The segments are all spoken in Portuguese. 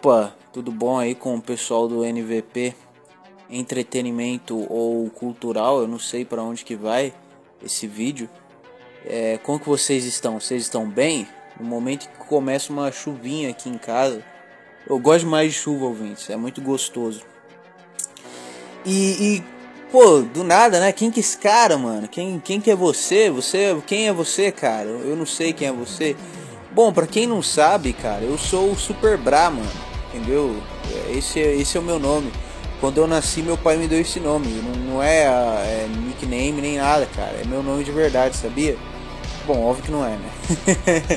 Opa, tudo bom aí com o pessoal do NVP? Entretenimento ou cultural, eu não sei para onde que vai esse vídeo. É, como que vocês estão? Vocês estão bem? No momento que começa uma chuvinha aqui em casa, eu gosto mais de chuva, ouvintes, é muito gostoso. E, e pô, do nada, né? Quem que é esse cara, mano? Quem, quem que é você? Você, quem é você, cara? Eu não sei quem é você. Bom, para quem não sabe, cara, eu sou o Super Bra, mano. Entendeu? Esse, esse é o meu nome. Quando eu nasci, meu pai me deu esse nome. Não, não é, é, nickname nem nada, cara. É meu nome de verdade, sabia? Bom, óbvio que não é, né?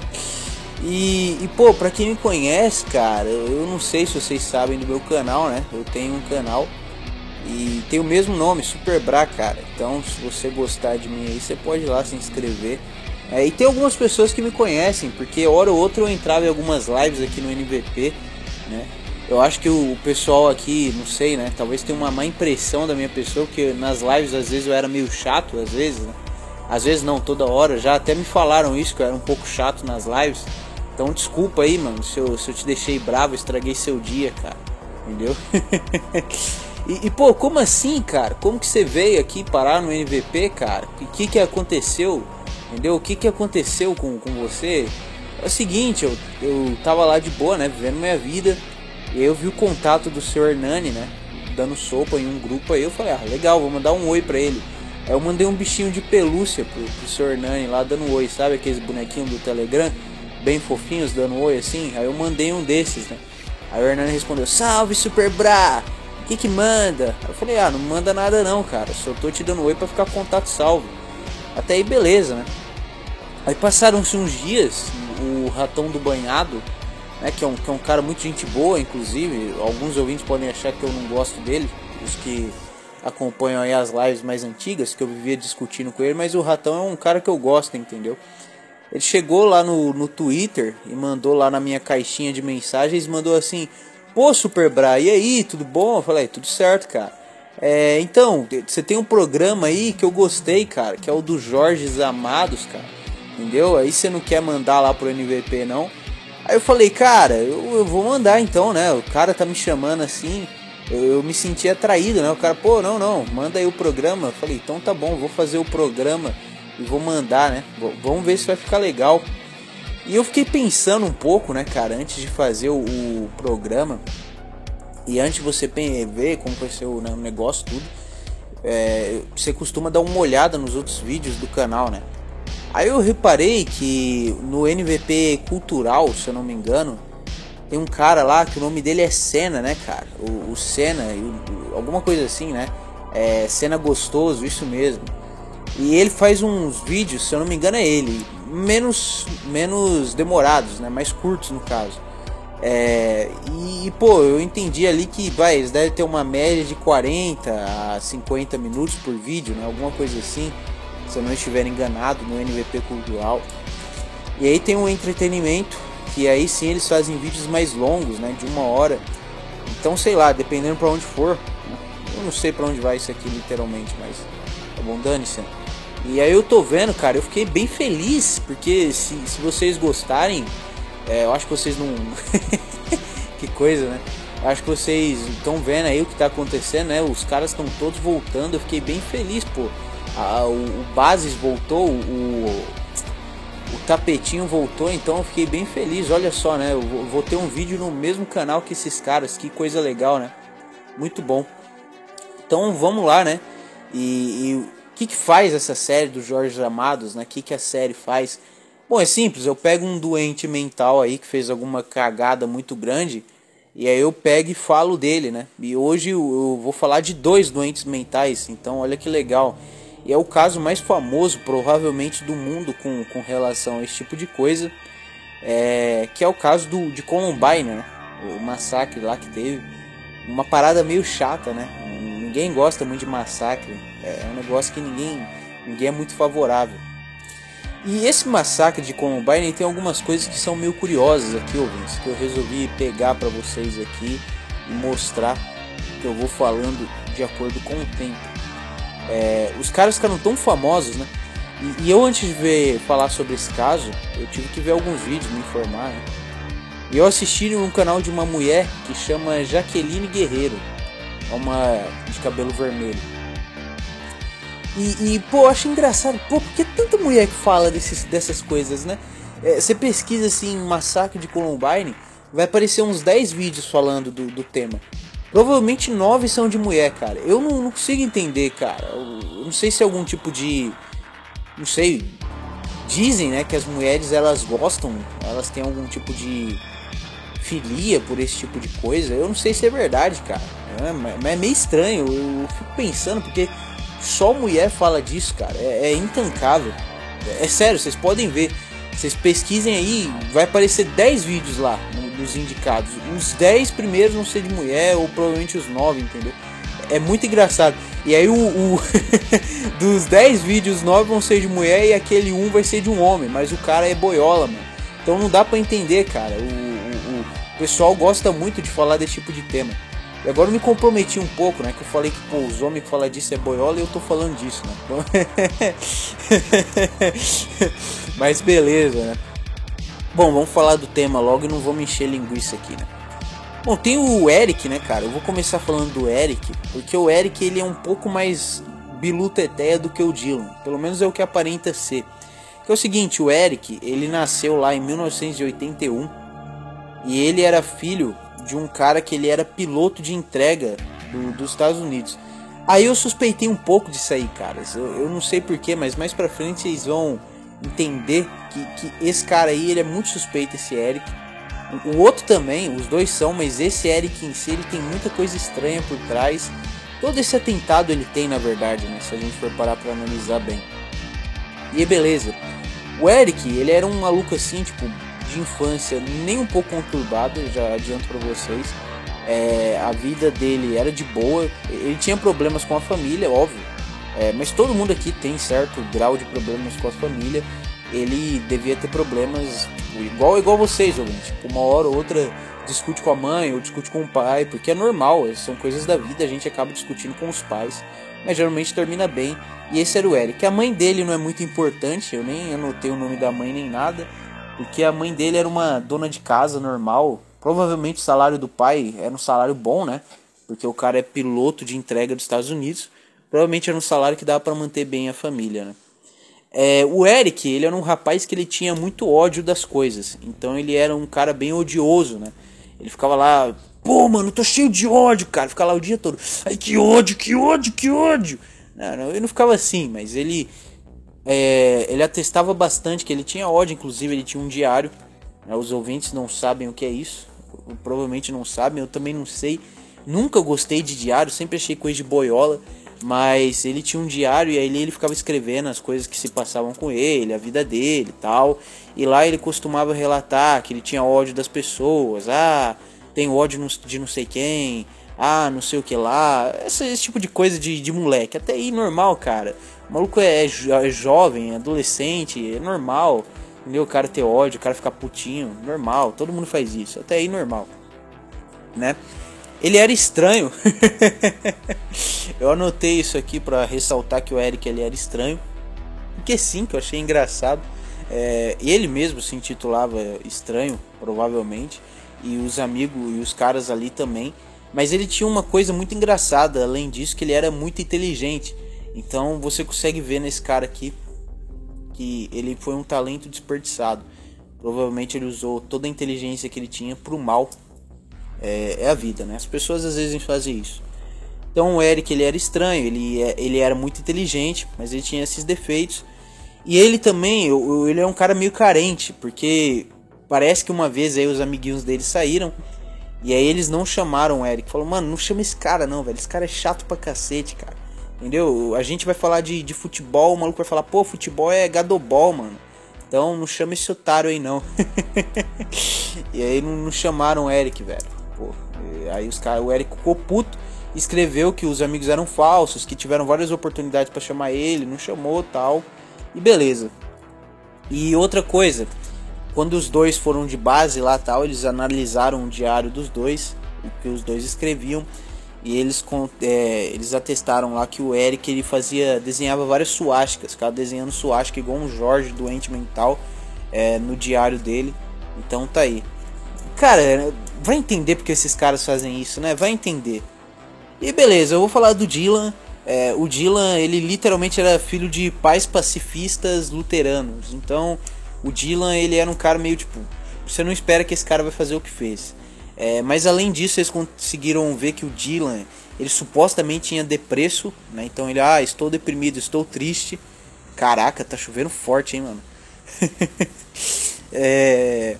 e, e, pô, pra quem me conhece, cara, eu não sei se vocês sabem do meu canal, né? Eu tenho um canal e tem o mesmo nome, Super Bra, cara. Então, se você gostar de mim aí, você pode ir lá se inscrever. É, e tem algumas pessoas que me conhecem, porque hora ou outra eu entrava em algumas lives aqui no NVP, né? Eu acho que o, pessoal aqui, não sei, né? Talvez tenha uma má impressão da minha pessoa, porque nas lives às vezes eu era meio chato, às vezes, né? Às vezes não, toda hora. Já até me falaram isso, que eu era um pouco chato nas lives. Então desculpa aí, mano, se eu, se eu te deixei bravo, estraguei seu dia, cara. Entendeu? e, e, pô, como assim, cara? Como que você veio aqui parar no MVP, cara? O que que aconteceu? Entendeu? O que, que aconteceu com, com você? É o seguinte, eu, eu tava lá de boa, né? Vivendo minha vida. E eu vi o contato do senhor Hernani, né? Dando sopa em um grupo aí. Eu falei, ah, legal, vou mandar um oi pra ele. Aí eu mandei um bichinho de pelúcia pro, pro senhor Hernani lá dando oi, sabe? Aqueles bonequinhos do Telegram, bem fofinhos, dando oi assim. Aí eu mandei um desses, né? Aí o Hernani respondeu, salve Super Bra! Que que manda? Aí eu falei, ah, não manda nada não, cara. Só tô te dando oi pra ficar contato salvo. Até aí beleza, né? Aí passaram-se uns dias, o ratão do banhado, né, que, é um, que é um cara muito gente boa, inclusive, alguns ouvintes podem achar que eu não gosto dele, os que acompanham aí as lives mais antigas, que eu vivia discutindo com ele, mas o ratão é um cara que eu gosto, entendeu? Ele chegou lá no, no Twitter e mandou lá na minha caixinha de mensagens, mandou assim, pô Super Bra, e aí, tudo bom? Eu falei, tudo certo, cara. É, então, você tem um programa aí que eu gostei, cara, que é o do Jorge Amados, cara entendeu? Aí você não quer mandar lá pro MVP não. Aí eu falei, cara, eu, eu vou mandar então, né? O cara tá me chamando assim, eu, eu, me senti atraído, né? O cara, pô, não, não, manda aí o programa. Eu falei, então tá bom, vou fazer o programa e vou mandar, né? Vamos ver se vai ficar legal. E eu fiquei pensando um pouco, né, cara, antes de fazer o, o programa e antes de você ver como vai ser o, né, o negócio, tudo, é, você costuma dar uma olhada nos outros vídeos do canal, né? Aí eu reparei que no NVP Cultural, se eu não me engano, tem um cara lá que o nome dele é Senna, né, cara? O, o Senna, o, alguma coisa assim, né? É Senna Gostoso, isso mesmo. E ele faz uns vídeos, se eu não me engano é ele, menos, menos demorados, né? Mais curtos no caso. É, e, pô, eu entendi ali que vai, eles devem ter uma média de 40 a 50 minutos por vídeo, né? Alguma coisa assim se eu não estiver enganado, no NVP Cultural. E aí tem um entretenimento, que aí sim eles fazem vídeos mais longos, né, de uma hora. Então, sei lá, dependendo para onde for, né, eu não sei para onde vai isso aqui literalmente, mas tá bom, dane-se. E aí eu tô vendo, cara, eu fiquei bem feliz, porque se, se vocês gostarem, é, eu acho que vocês não. que coisa, né? Eu acho que vocês estão vendo aí o que tá acontecendo, né? Os caras estão todos voltando, eu fiquei bem feliz, pô a, o, o Bases voltou, o, o tapetinho voltou, então eu fiquei bem feliz. Olha só, né? Eu vou ter um vídeo no mesmo canal que esses caras, que coisa legal, né? Muito bom. Então vamos lá, né? E, o que, que faz essa série do Jorge Amados, né? O que, que a série faz? Bom, é simples, eu pego um doente mental aí que fez alguma cagada muito grande e aí eu pego e falo dele, né? E hoje eu vou falar de dois doentes mentais, então olha que legal. E é o caso mais famoso, provavelmente, do mundo com, com relação a esse tipo de coisa. É, que é o caso do, de Columbine, né? O massacre lá que teve. Uma parada meio chata, né? Ninguém gosta muito de massacre. É um negócio que ninguém, ninguém é muito favorável. E esse massacre de Columbine tem algumas coisas que são meio curiosas aqui, ouvintes, que eu resolvi pegar para vocês aqui e mostrar que eu vou falando de acordo com o tempo. É, os caras ficaram tão famosos, né? E, e, eu antes de ver falar sobre esse caso, eu tive que ver alguns vídeos, me informar. Né? E eu assisti um canal de uma mulher que chama Jaqueline Guerreiro. É uma de cabelo vermelho. E, e pô, eu acho engraçado, pô, porque tanta mulher que fala desses, dessas coisas, né? É, você pesquisa assim, massacre de Columbine, vai aparecer uns 10 vídeos falando do, do tema. Provavelmente 9 são de mulher, cara. Eu não, não consigo entender, cara. Eu, não sei se é algum tipo de. Não sei. Dizem, né, que as mulheres elas gostam, elas têm algum tipo de filia por esse tipo de coisa. Eu não sei se é verdade, cara. É, é meio estranho. Eu, eu fico pensando, porque só mulher fala disso, cara. É, é intancável. É, é sério, vocês podem ver. Vocês pesquisem aí, vai aparecer 10 vídeos lá dos indicados. Os 10 primeiros vão ser de mulher, ou provavelmente os 9, entendeu? É muito engraçado. E aí o, o dos 10 vídeos, 9 vão ser de mulher e aquele um vai ser de um homem, mas o cara é boiola, mano. Então não dá para entender, cara. O, o, o pessoal gosta muito de falar desse tipo de tema. E agora eu me comprometi um pouco, né? Que eu falei que pô, os homens que falam disso é boiola e eu tô falando disso, né? Mas beleza, né? Bom, vamos falar do tema logo e não vou me encher linguiça aqui, né? Bom, tem o Eric, né, cara? Eu vou começar falando do Eric, porque o Eric ele é um pouco mais biluteteia do que o Dylan. Pelo menos é o que aparenta ser. Que é o seguinte, o Eric, ele nasceu lá em 1981 e ele era filho de um cara que ele era piloto de entrega do, dos Estados Unidos. Aí eu suspeitei um pouco disso aí, caras. Eu, eu não sei porquê, mas mais pra frente vocês vão entender que, que esse cara aí ele é muito suspeito, esse Eric. O outro também, os dois são, mas esse Eric em si ele tem muita coisa estranha por trás. Todo esse atentado ele tem, na verdade, né? Se a gente for parar pra analisar bem. E beleza. O Eric, ele era um maluco assim, tipo, de infância nem um pouco conturbado, já adianto para vocês. É, a vida dele era de boa, ele tinha problemas com a família, óbvio, é, mas todo mundo aqui tem certo grau de problemas com a família. Ele devia ter problemas tipo, igual igual vocês, ouvintes. Tipo, uma hora ou outra discute com a mãe ou discute com o pai, porque é normal, são coisas da vida, a gente acaba discutindo com os pais, mas geralmente termina bem. E esse era o Eric. A mãe dele não é muito importante, eu nem anotei o nome da mãe nem nada. Porque a mãe dele era uma dona de casa normal. Provavelmente o salário do pai era um salário bom, né? Porque o cara é piloto de entrega dos Estados Unidos. Provavelmente era um salário que dava para manter bem a família, né? É, o Eric, ele era um rapaz que ele tinha muito ódio das coisas. Então ele era um cara bem odioso, né? Ele ficava lá, pô, mano, tô cheio de ódio, cara. Ficava lá o dia todo. Ai, que ódio, que ódio, que ódio. Não, não, ele não ficava assim, mas ele é, ele atestava bastante que ele tinha ódio, inclusive ele tinha um diário. Né? Os ouvintes não sabem o que é isso, provavelmente não sabem, eu também não sei. Nunca gostei de diário, sempre achei coisa de boiola. Mas ele tinha um diário e aí ele ficava escrevendo as coisas que se passavam com ele, a vida dele tal. E lá ele costumava relatar que ele tinha ódio das pessoas. Ah, tem ódio de não sei quem. Ah, não sei o que lá. Esse, esse tipo de coisa de, de moleque. Até aí normal, cara. O maluco é, é jovem, é adolescente, é normal. Entendeu? O cara ter ódio, o cara ficar putinho, normal. Todo mundo faz isso. Até aí normal. Né? Ele era estranho. eu anotei isso aqui para ressaltar que o Eric ele era estranho. Porque sim, que eu achei engraçado. É, ele mesmo se intitulava Estranho, provavelmente. E os amigos e os caras ali também. Mas ele tinha uma coisa muito engraçada, além disso, que ele era muito inteligente. Então você consegue ver nesse cara aqui que ele foi um talento desperdiçado. Provavelmente ele usou toda a inteligência que ele tinha para o mal. É, é, a vida, né? As pessoas às vezes fazem isso. Então o Eric ele era estranho, ele, é, ele era muito inteligente, mas ele tinha esses defeitos. E ele também, ele é um cara meio carente, porque parece que uma vez aí os amiguinhos dele saíram e aí eles não chamaram o Eric. Falou, mano, não chama esse cara não, velho. Esse cara é chato pra cacete, cara. Entendeu? A gente vai falar de, de futebol, o maluco vai falar, pô, futebol é gadobol, mano. Então não chama esse otário aí não. e aí não, não, chamaram o Eric, velho. Pô, aí os caras, o Eric ficou puto, escreveu que os amigos eram falsos, que tiveram várias oportunidades para chamar ele, não chamou tal. E beleza. E outra coisa, quando os dois foram de base lá tal, eles analisaram o diário dos dois, o que os dois escreviam e eles, é, eles atestaram lá que o Eric ele fazia desenhava várias suásticas, ficava desenhando suástica igual um Jorge doente mental é, no diário dele. Então tá aí. Cara, vai entender porque esses caras fazem isso, né? Vai entender. E beleza, eu vou falar do Dylan. É, o Dylan, ele literalmente era filho de pais pacifistas luteranos. Então, o Dylan, ele era um cara meio tipo. Você não espera que esse cara vai fazer o que fez. É, mas além disso, eles conseguiram ver que o Dylan, ele supostamente tinha depresso, né? Então ele, ah, estou deprimido, estou triste. Caraca, tá chovendo forte, hein, mano. é,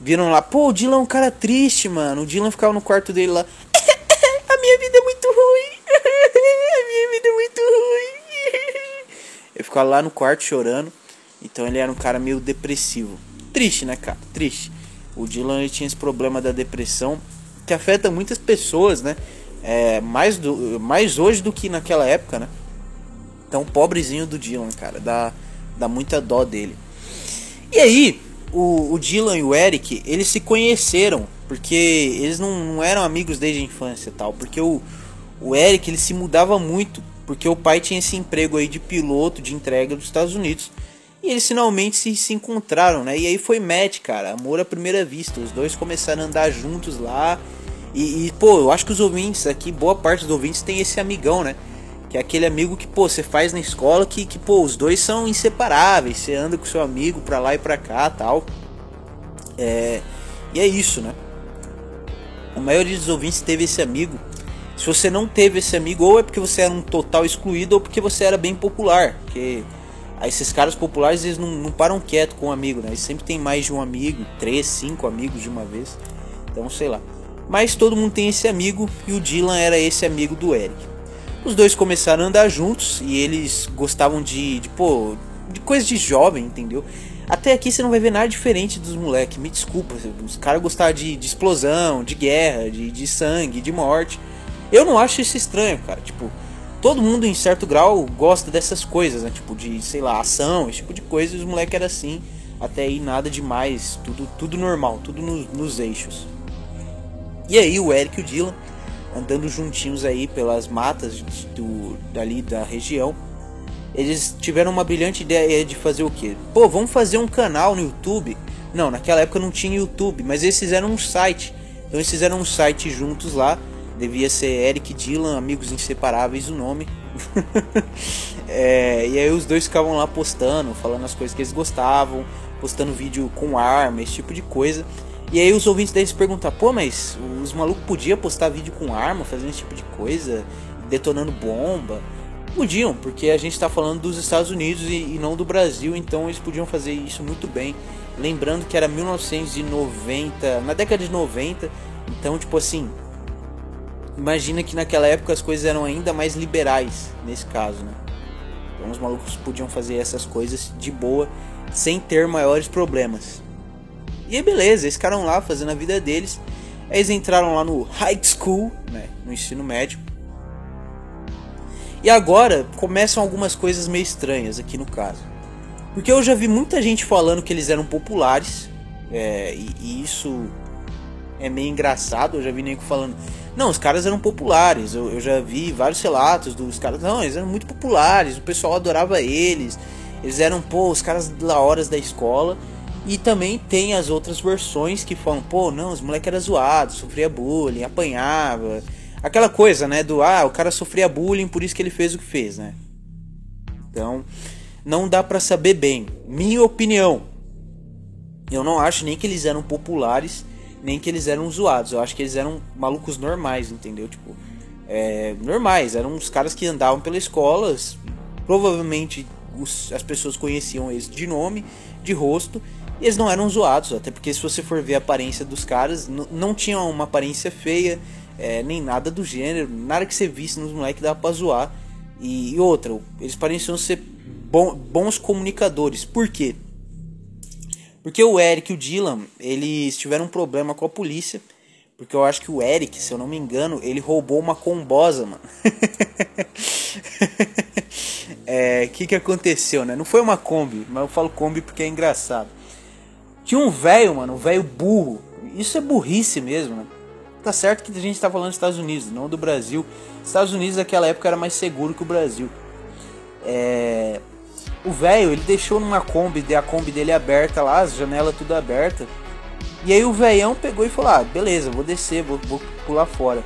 viram lá, pô, o Dylan é um cara triste, mano. O Dylan ficava no quarto dele lá. A minha vida é muito ruim. A minha vida é muito ruim. Ele ficava lá no quarto chorando. Então ele era um cara meio depressivo. Triste, né, cara? Triste. O Dylan ele tinha esse problema da depressão que afeta muitas pessoas, né? É, mais, do, mais hoje do que naquela época, né? Então, pobrezinho do Dylan, cara, dá, dá muita dó dele. E aí, o, o Dylan e o Eric, eles se conheceram, porque eles não, não eram amigos desde a infância tal, porque o, o Eric ele se mudava muito, porque o pai tinha esse emprego aí de piloto de entrega dos Estados Unidos. E eles finalmente se, se encontraram, né? E aí foi match, cara. Amor à primeira vista. Os dois começaram a andar juntos lá. E, e, pô, eu acho que os ouvintes aqui, boa parte dos ouvintes tem esse amigão, né? Que é aquele amigo que, pô, você faz na escola que, que, pô, os dois são inseparáveis. Você anda com seu amigo pra lá e pra cá tal. É, e é isso, né? A maioria dos ouvintes teve esse amigo. Se você não teve esse amigo, ou é porque você era um total excluído, ou porque você era bem popular. Porque esses caras populares eles não, não param quieto com um amigo, né? Eles sempre tem mais de um amigo, três, cinco amigos de uma vez. Então sei lá. Mas todo mundo tem esse amigo e o Dylan era esse amigo do Eric. Os dois começaram a andar juntos e eles gostavam de, de pô, de coisa de jovem, entendeu? Até aqui você não vai ver nada diferente dos moleques. Me desculpa, os caras gostavam de, de, explosão, de guerra, de, de sangue, de morte. Eu não acho isso estranho, cara. Tipo, todo mundo em certo grau gosta dessas coisas, né? Tipo de, sei lá, ação, esse tipo de coisa, e os moleques eram assim, até aí nada demais, tudo, tudo normal, tudo no, nos eixos. E aí o Eric e o Dylan andando juntinhos aí pelas matas do, dali da região, eles tiveram uma brilhante ideia de fazer o quê? Pô, vamos fazer um canal no YouTube. Não, naquela época não tinha YouTube, mas eles fizeram um site. Então eles fizeram um site juntos lá Devia ser Eric Dylan, Amigos Inseparáveis o nome. é, e aí os dois ficavam lá postando, falando as coisas que eles gostavam, postando vídeo com arma, esse tipo de coisa. E aí os ouvintes deles perguntam, pô, mas os malucos podiam postar vídeo com arma, fazendo esse tipo de coisa, detonando bomba? Podiam, porque a gente está falando dos Estados Unidos e, e, não do Brasil, então eles podiam fazer isso muito bem. Lembrando que era 1990, na década de 90, então tipo assim, imagina que naquela época as coisas eram ainda mais liberais nesse caso, né? Então os malucos podiam fazer essas coisas de boa, sem ter maiores problemas. E aí beleza, eles ficaram lá fazendo a vida deles. Eles entraram lá no high school, né, no ensino médio. E agora começam algumas coisas meio estranhas aqui no caso. Porque eu já vi muita gente falando que eles eram populares, é, e, e isso é meio engraçado. Eu já vi nego falando, não, os caras eram populares. Eu, eu, já vi vários relatos dos caras. Não, eles eram muito populares. O pessoal adorava eles. Eles eram, pô, os caras da horas da escola. E também tem as outras versões que falam, pô, não, os moleques eram zoados, sofria bullying, apanhava. Aquela coisa, né? Do ah, o cara sofria bullying, por isso que ele fez o que fez, né? Então, não dá para saber bem. Minha opinião. Eu não acho nem que eles eram populares nem que eles eram zoados. Eu acho que eles eram malucos normais, entendeu? Tipo, é, normais. Eram uns caras que andavam pela escola. Provavelmente os, as pessoas conheciam eles de nome, de rosto. E eles não eram zoados, até porque se você for ver a aparência dos caras, não tinham uma aparência feia, é, nem nada do gênero, nada que você visse nos moleques dava pra zoar. E, e outra, eles pareciam ser bons comunicadores. Por quê? Porque o Eric e o Dylan, eles tiveram um problema com a polícia. Porque eu acho que o Eric, se eu não me engano, ele roubou uma combosa, mano. é, o que que aconteceu, né? Não foi uma Kombi, mas eu falo Kombi porque é engraçado. Tinha um velho, mano, um velho burro. Isso é burrice mesmo, né? Tá certo que a gente tá falando dos Estados Unidos, não do Brasil. Estados Unidos naquela época era mais seguro que o Brasil. É, o velho, ele deixou numa Kombi, a Kombi dele aberta lá, as janelas tudo aberta. E aí o velhão pegou e falou: Ah, beleza, vou descer, vou, vou pular fora.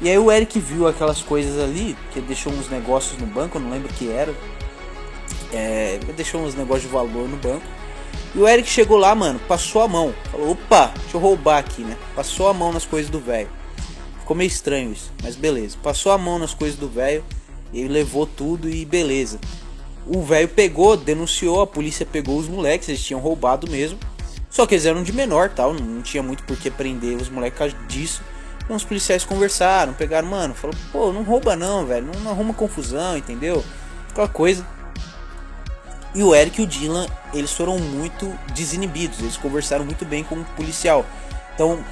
E aí o Eric viu aquelas coisas ali, que deixou uns negócios no banco, não lembro o que era. É, deixou uns negócios de valor no banco. E o Eric chegou lá, mano, passou a mão. Falou, opa, deixa eu roubar aqui, né? Passou a mão nas coisas do velho. Ficou meio estranho isso, mas beleza. Passou a mão nas coisas do velho, ele levou tudo e beleza. O velho pegou, denunciou, a polícia pegou os moleques, eles tinham roubado mesmo. Só que eles eram de menor, tal, não tinha muito por que prender os moleques disso. Então os policiais conversaram, pegaram, mano, falou, pô, não rouba não, velho, não, não arruma confusão, entendeu? Aquela coisa. E o Eric e o Dylan, eles foram muito desinibidos, eles conversaram muito bem com o policial. Então,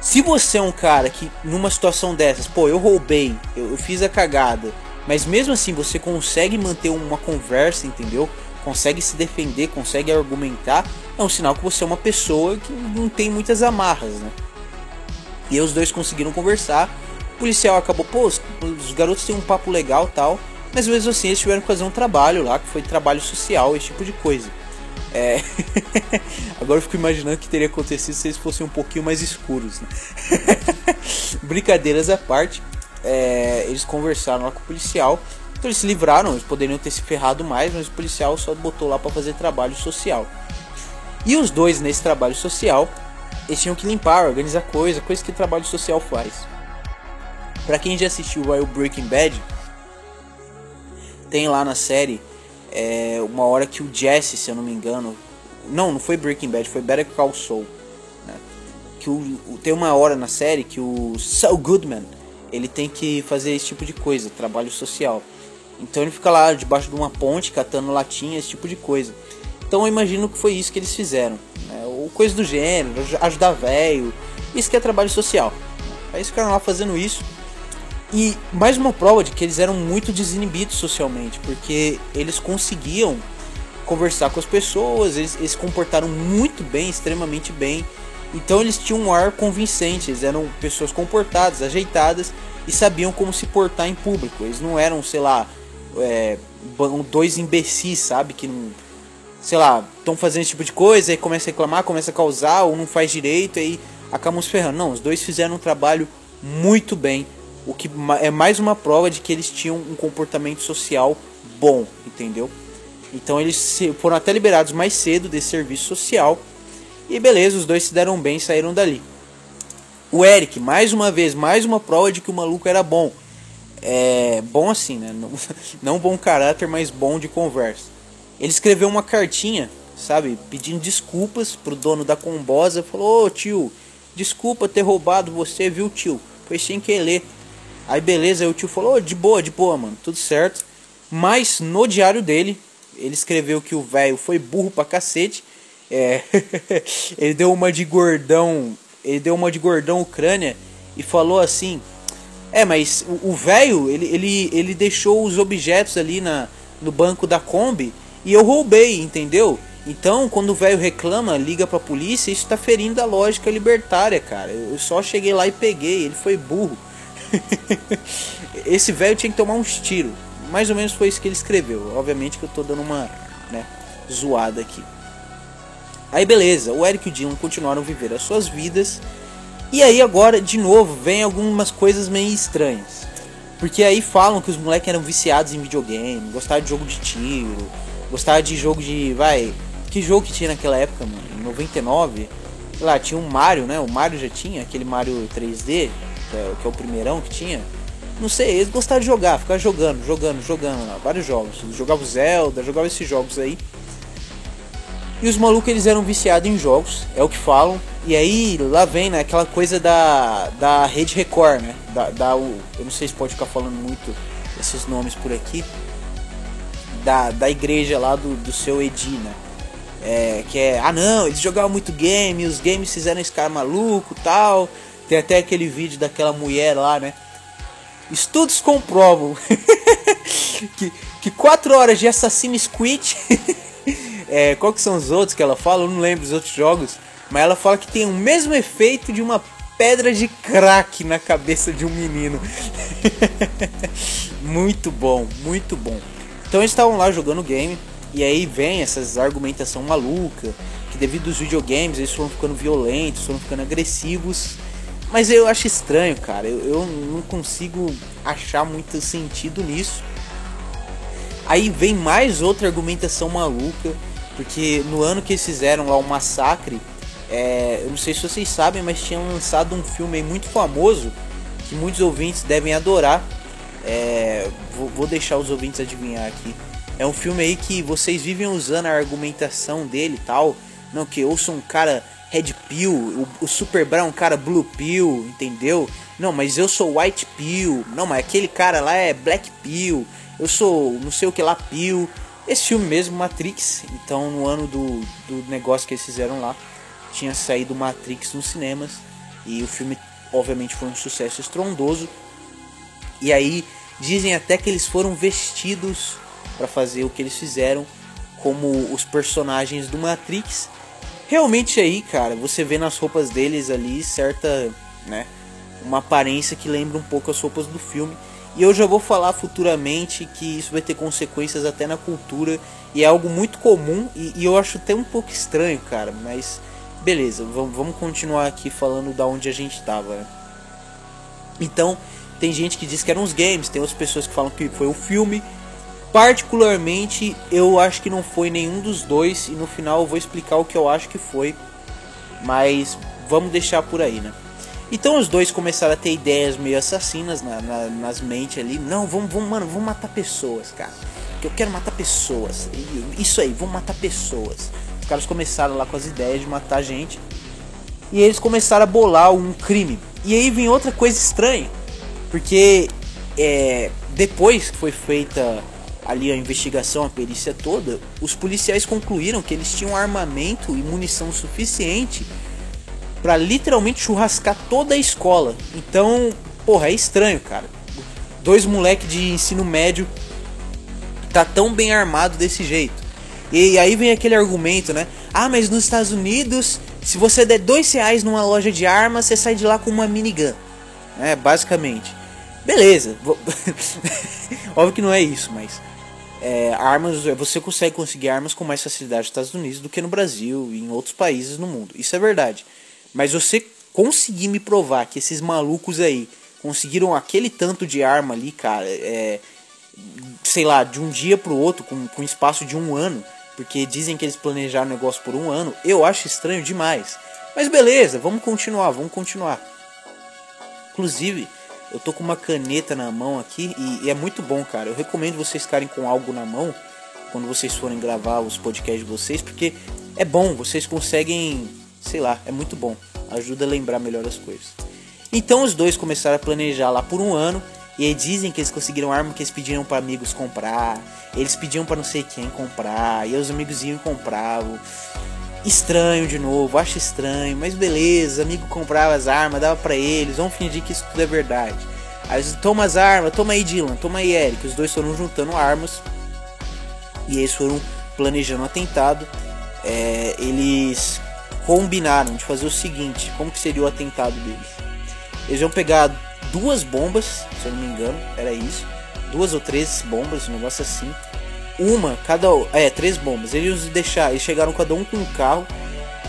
se você é um cara que numa situação dessas, pô, eu roubei, eu, eu fiz a cagada, mas mesmo assim você consegue manter uma conversa, entendeu? Consegue se defender, consegue argumentar, é um sinal que você é uma pessoa que não tem muitas amarras, né? E os dois conseguiram conversar. O policial acabou, pô, os, os garotos têm um papo legal tal. Mas mesmo assim eles tiveram que fazer um trabalho lá, que foi trabalho social, esse tipo de coisa. É... Agora eu fico imaginando o que teria acontecido se eles fossem um pouquinho mais escuros. Né? Brincadeiras à parte, é... eles conversaram lá com o policial. Então eles se livraram, eles poderiam ter se ferrado mais, mas o policial só botou lá para fazer trabalho social. E os dois nesse trabalho social, eles tinham que limpar, organizar coisa, coisa que o trabalho social faz. Para quem já assistiu o Breaking Bad, tem lá na série é, uma hora que o Jesse, se eu não me engano, não, não foi Breaking Bad, foi Better Call Saul, né? que o, tem uma hora na série que o Saul Goodman ele tem que fazer esse tipo de coisa, trabalho social. Então ele fica lá debaixo de uma ponte catando latinha, esse tipo de coisa. Então eu imagino que foi isso que eles fizeram, né? ou coisa do gênero, ajudar velho, isso que é trabalho social. Aí eles ficaram lá fazendo isso. E mais uma prova de que eles eram muito desinibidos socialmente, porque eles conseguiam conversar com as pessoas, eles, eles se comportaram muito bem, extremamente bem. Então eles tinham um ar convincente, eles eram pessoas comportadas, ajeitadas e sabiam como se portar em público. Eles não eram, sei lá, é, dois imbecis, sabe? Que não, sei lá, estão fazendo esse tipo de coisa e começa a reclamar, começa a causar, ou não faz direito e aí acabam se ferrando. Não, os dois fizeram um trabalho muito bem o que é mais uma prova de que eles tinham um comportamento social bom, entendeu? Então eles foram até liberados mais cedo desse serviço social. E beleza, os dois se deram bem e saíram dali. O Eric, mais uma vez, mais uma prova de que o maluco era bom. É bom assim, né? Não, não bom caráter, mas bom de conversa. Ele escreveu uma cartinha, sabe, pedindo desculpas pro dono da combosa. Falou: Ô tio, desculpa ter roubado você, viu, tio? Foi sem querer. Aí beleza, aí o tio falou, oh, de boa, de boa, mano, tudo certo. Mas no diário dele, ele escreveu que o velho foi burro pra cacete. É, ele deu uma de gordão, ele deu uma de gordão Ucrânia e falou assim: "É, mas o velho, ele, ele ele deixou os objetos ali na no banco da Kombi e eu roubei, entendeu? Então, quando o velho reclama, liga pra polícia, isso tá ferindo a lógica libertária, cara. Eu só cheguei lá e peguei, ele foi burro. Esse velho tinha que tomar uns tiros. Mais ou menos foi isso que ele escreveu. Obviamente que eu tô dando uma né, zoada aqui. Aí beleza, o Eric e o Dylan continuaram a viver as suas vidas. E aí agora, de novo, vem algumas coisas meio estranhas. Porque aí falam que os moleques eram viciados em videogame, gostavam de jogo de tiro, gostavam de jogo de. Vai. Que jogo que tinha naquela época, mano? Em 99? Sei lá, tinha um Mario, né? O Mario já tinha, aquele Mario 3D que é, que é o primeirão que tinha. Não sei, eles gostaram de jogar, ficar jogando, jogando, jogando vários jogos. Jogava Zelda, jogava esses jogos aí. E os malucos eles eram viciados em jogos, é o que falam. E aí lá vem né, aquela coisa da, da Rede Record, né? Da, da, eu não sei se pode ficar falando muito esses nomes por aqui. Da, da igreja lá do, do seu Edi, né? É, que é, ah não, eles jogavam muito game, os games fizeram esse cara maluco tal. Tem até aquele vídeo daquela mulher lá, né? Estudos comprovam que, que 4 horas de Assassin's Creed. é, qual que são os outros que ela fala? Eu não lembro os outros jogos. Mas ela fala que tem o mesmo efeito de uma pedra de crack na cabeça de um menino. muito bom, muito bom. Então eles estavam lá jogando game. E aí vem essas argumentação maluca devido aos videogames, eles foram ficando violentos, foram ficando agressivos. Mas eu acho estranho, cara. Eu, eu não consigo achar muito sentido nisso. Aí vem mais outra argumentação maluca, porque no ano que eles fizeram lá o massacre, é, eu não sei se vocês sabem, mas tinham lançado um filme muito famoso que muitos ouvintes devem adorar. É, vou, vou deixar os ouvintes adivinhar aqui. É um filme aí que vocês vivem usando a argumentação dele e tal. Não, que eu sou um cara Red Pill, o, o Super Brown é um cara Blue Pill, entendeu? Não, mas eu sou White Pill. Não, mas aquele cara lá é Black Pill. Eu sou não sei o que lá Pill. Esse filme mesmo, Matrix. Então, no ano do, do negócio que eles fizeram lá, tinha saído Matrix nos cinemas. E o filme, obviamente, foi um sucesso estrondoso. E aí, dizem até que eles foram vestidos para fazer o que eles fizeram como os personagens do Matrix. Realmente aí, cara, você vê nas roupas deles ali certa, né, uma aparência que lembra um pouco as roupas do filme. E eu já vou falar futuramente que isso vai ter consequências até na cultura e é algo muito comum e, e eu acho até um pouco estranho, cara, mas beleza, vamos, continuar aqui falando da onde a gente estava. Né? Então, tem gente que diz que eram os games, tem outras pessoas que falam que foi o filme, Particularmente, eu acho que não foi nenhum dos dois e no final eu vou explicar o que eu acho que foi, mas vamos deixar por aí, né? Então os dois começaram a ter ideias meio assassinas na, na, nas mentes ali. Não, vamos, vamos, mano, vamos matar pessoas, cara. Que eu quero matar pessoas. Isso aí, vamos matar pessoas. Os caras começaram lá com as ideias de matar gente. E eles começaram a bolar um crime. E aí vem outra coisa estranha. Porque é, depois que foi feita ali a investigação, a perícia toda, os policiais concluíram que eles tinham armamento e munição suficiente para literalmente churrascar toda a escola. Então, porra, é estranho, cara. Dois moleques de ensino médio tá tão bem armado desse jeito. E aí vem aquele argumento, né? Ah, mas nos Estados Unidos, se você der dois reais numa loja de armas, você sai de lá com uma minigun. É, basicamente. Beleza. Óbvio que não é isso, mas é, armas, você consegue conseguir armas com mais facilidade nos Estados Unidos do que no Brasil e em outros países no mundo. Isso é verdade. Mas você conseguir me provar que esses malucos aí conseguiram aquele tanto de arma ali, cara, é, sei lá, de um dia pro outro, com, com espaço de um ano, porque dizem que eles planejaram o negócio por um ano, eu acho estranho demais. Mas beleza, vamos continuar, vamos continuar. Inclusive, eu tô com uma caneta na mão aqui e, e, é muito bom, cara. Eu recomendo vocês ficarem com algo na mão quando vocês forem gravar os podcasts de vocês, porque é bom, vocês conseguem, sei lá, é muito bom. Ajuda a lembrar melhor as coisas. Então os dois começaram a planejar lá por um ano e aí dizem que eles conseguiram arma que eles pediram para amigos comprar, eles pediam para não sei quem comprar, e os amigos iam e compravam. Estranho de novo, acho estranho, mas beleza, amigo comprava as armas, dava para eles, vamos fingir que isso tudo é verdade. Aí toma as armas, toma aí Dylan, toma aí Eric, os dois foram juntando armas e eles foram planejando o um atentado. É, eles combinaram de fazer o seguinte, como que seria o atentado deles? Eles iam pegar duas bombas, se eu não me engano, era isso, duas ou três bombas, um negócio assim uma, cada. É, três bombas. Eles deixar, eles chegaram cada um com um carro.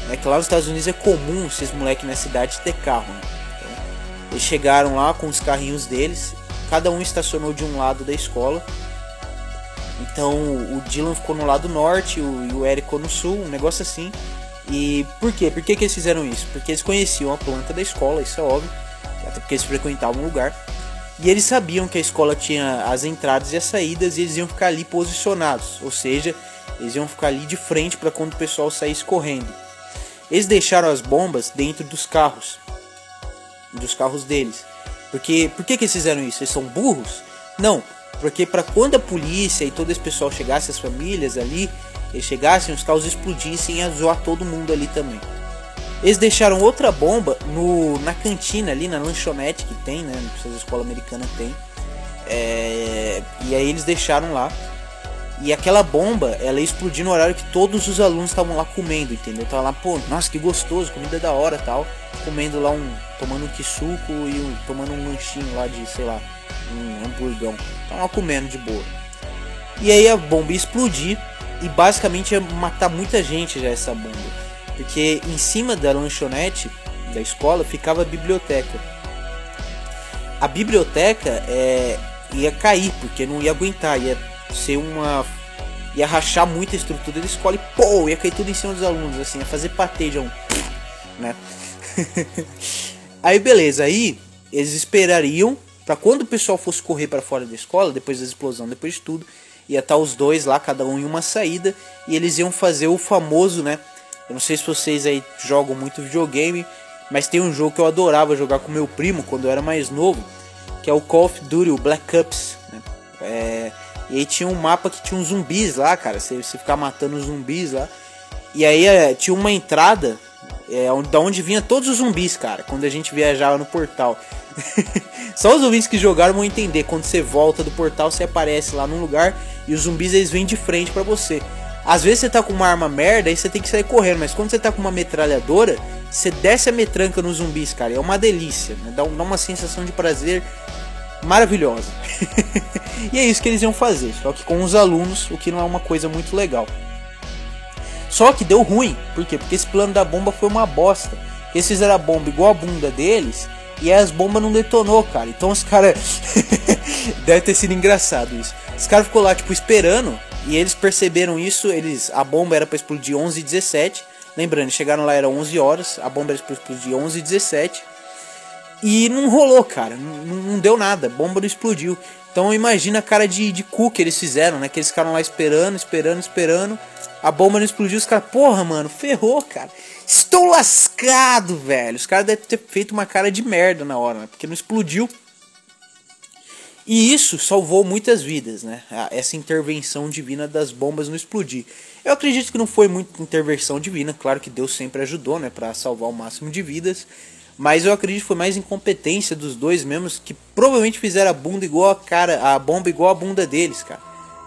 É que lá nos Estados Unidos é comum esses moleques na cidade ter carro. Né? Então, eles chegaram lá com os carrinhos deles. Cada um estacionou de um lado da escola. Então o Dylan ficou no lado norte o, e o Eric ficou no sul, um negócio assim. E por quê? Por que, que eles fizeram isso? Porque eles conheciam a planta da escola, isso é óbvio. Até porque eles frequentavam o lugar. E eles sabiam que a escola tinha as entradas e as saídas e eles iam ficar ali posicionados, ou seja, eles iam ficar ali de frente para quando o pessoal saísse correndo. Eles deixaram as bombas dentro dos carros, dos carros deles. Porque por que, que eles fizeram isso? Eles são burros? Não, porque para quando a polícia e todo esse pessoal chegasse, as famílias ali, eles chegassem, os carros explodissem e ia zoar todo mundo ali também. Eles deixaram outra bomba no, na cantina ali, na lanchonete que tem, né? Que a escola americana tem. É, e aí eles deixaram lá. E aquela bomba, ela ia explodir no horário que todos os alunos estavam lá comendo, entendeu? Tava lá, pô, nossa, que gostoso, comida da hora tal. Comendo lá um. tomando um quisuco e um, tomando um lanchinho lá de, sei lá, um hamburgão. Tava lá comendo de boa. E aí a bomba ia explodir e basicamente ia matar muita gente já essa bomba. Porque em cima da lanchonete da escola ficava a biblioteca. A biblioteca é, ia cair, porque não ia aguentar, ia ser uma. ia rachar muito a estrutura da escola e pô, ia cair tudo em cima dos alunos, assim, ia fazer patê de um. né? aí beleza, aí eles esperariam para quando o pessoal fosse correr para fora da escola, depois da explosão, depois de tudo, ia estar tá os dois lá, cada um em uma saída, e eles iam fazer o famoso, né? Eu não sei se vocês aí jogam muito videogame, mas tem um jogo que eu adorava jogar com meu primo quando eu era mais novo, que é o Call of Duty, o Black Ops. Né? É, e aí tinha um mapa que tinha uns zumbis lá, cara. Você, você ficar matando os zumbis lá. E aí é, tinha uma entrada é, da onde vinha todos os zumbis, cara, quando a gente viajava no portal. Só os ouvintes que jogaram vão entender. Quando você volta do portal, você aparece lá num lugar e os zumbis eles vêm de frente para você. Às vezes você tá com uma arma merda e você tem que sair correndo, mas quando você tá com uma metralhadora, você desce a metranca nos zumbis, cara. É uma delícia, né? dá, dá uma sensação de prazer maravilhosa. e é isso que eles iam fazer, só que com os alunos, o que não é uma coisa muito legal. Só que deu ruim, por quê? Porque esse plano da bomba foi uma bosta. Eles fizeram a bomba igual a bunda deles e as bombas não detonou, cara. Então os caras. Deve ter sido engraçado isso. Os caras ficou lá, tipo, esperando. E eles perceberam isso. Eles A bomba era para explodir 11 e 17. Lembrando, chegaram lá, era 11 horas. A bomba era pra explodir 11 e 17. E não rolou, cara. Não, não deu nada. A bomba não explodiu. Então imagina a cara de, de cu que eles fizeram, né? Que eles ficaram lá esperando, esperando, esperando. A bomba não explodiu. Os caras, porra, mano, ferrou, cara. Estou lascado, velho. Os caras devem ter feito uma cara de merda na hora, né? Porque não explodiu. E isso salvou muitas vidas, né? Essa intervenção divina das bombas não explodir. Eu acredito que não foi muita intervenção divina, claro que Deus sempre ajudou, né, para salvar o máximo de vidas. Mas eu acredito que foi mais incompetência dos dois mesmos que provavelmente fizeram a bunda igual a cara, a bomba igual a bunda deles, cara.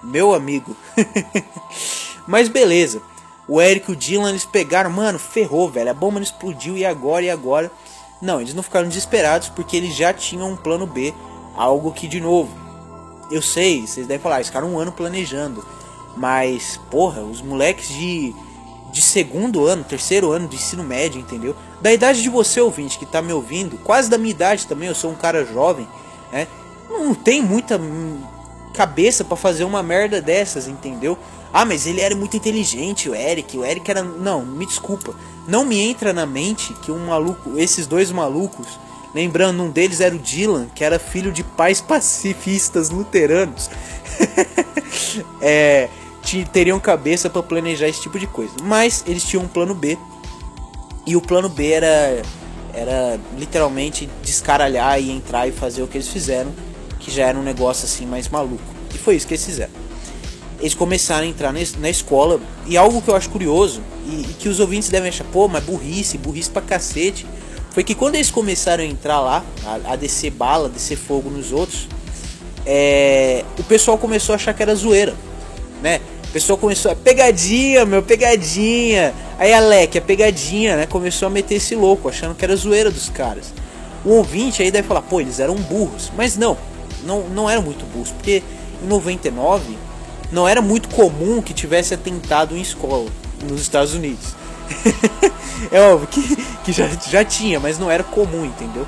Meu amigo. Mas beleza. O Eric e o Dylan eles pegaram, mano, ferrou, velho. A bomba explodiu e agora e agora. Não, eles não ficaram desesperados porque eles já tinham um plano B, algo que de novo. Eu sei, vocês devem falar, eles ficaram um ano planejando. Mas, porra, os moleques de de segundo ano, terceiro ano de ensino médio, entendeu? Da idade de você, ouvinte, que tá me ouvindo, quase da minha idade também, eu sou um cara jovem, né? Não tem muita cabeça para fazer uma merda dessas, entendeu? Ah, mas ele era muito inteligente, o Eric. O Eric era. Não, me desculpa. Não me entra na mente que um maluco, esses dois malucos, lembrando, um deles era o Dylan, que era filho de pais pacifistas luteranos. é, teriam cabeça para planejar esse tipo de coisa. Mas eles tinham um plano B. E o plano B era era literalmente descaralhar e entrar e fazer o que eles fizeram, que já era um negócio assim mais maluco. E foi isso que eles fizeram eles começaram a entrar na escola. E algo que eu acho curioso, e, e, que os ouvintes devem achar, pô, mas burrice, burrice pra cacete, foi que quando eles começaram a entrar lá, a, a descer bala, a descer fogo nos outros, é, o pessoal começou a achar que era zoeira, né? O pessoal começou a pegadinha, meu, pegadinha. Aí a Leque, a pegadinha, né? Começou a meter esse louco, achando que era zoeira dos caras. O ouvinte aí deve falar, pô, eles eram burros. Mas não, não, não eram muito burros, porque em 99 não era muito comum que tivesse atentado em escola nos Estados Unidos. é óbvio que, que já, já tinha, mas não era comum, entendeu?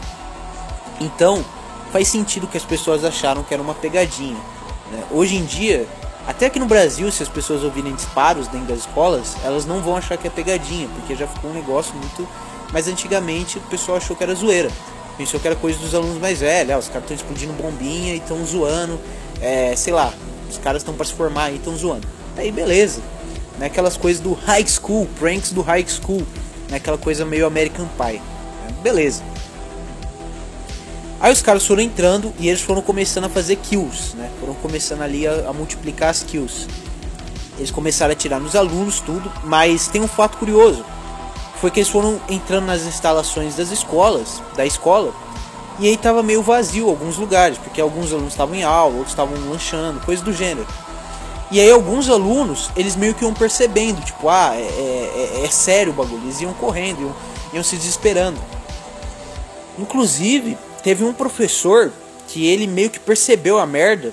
Então, faz sentido que as pessoas acharam que era uma pegadinha. Né? Hoje em dia, até aqui no Brasil, se as pessoas ouvirem disparos dentro das escolas, elas não vão achar que é pegadinha, porque já ficou um negócio muito. Mas antigamente o pessoal achou que era zoeira. Pensou que era coisa dos alunos mais velhos, ah, os caras estão explodindo bombinha e estão zoando, é, sei lá, os caras estão para se formar e estão zoando. Aí beleza. Né? Aquelas coisas do high school, pranks do high school. Né? Aquela coisa meio American Pie. Né? Beleza. Aí os caras foram entrando e eles foram começando a fazer kills, né? Foram começando ali a, a, multiplicar as kills. Eles começaram a atirar nos alunos, tudo, mas tem um fato curioso. Foi que eles foram entrando nas instalações das escolas, da escola, e aí tava meio vazio alguns lugares, porque alguns alunos estavam em aula, outros estavam lanchando, coisa do gênero. E aí alguns alunos, eles meio que iam percebendo, tipo, ah, é, é, é, é sério o bagulho, eles iam correndo, iam, iam se desesperando. Inclusive, teve um professor que ele meio que percebeu a merda.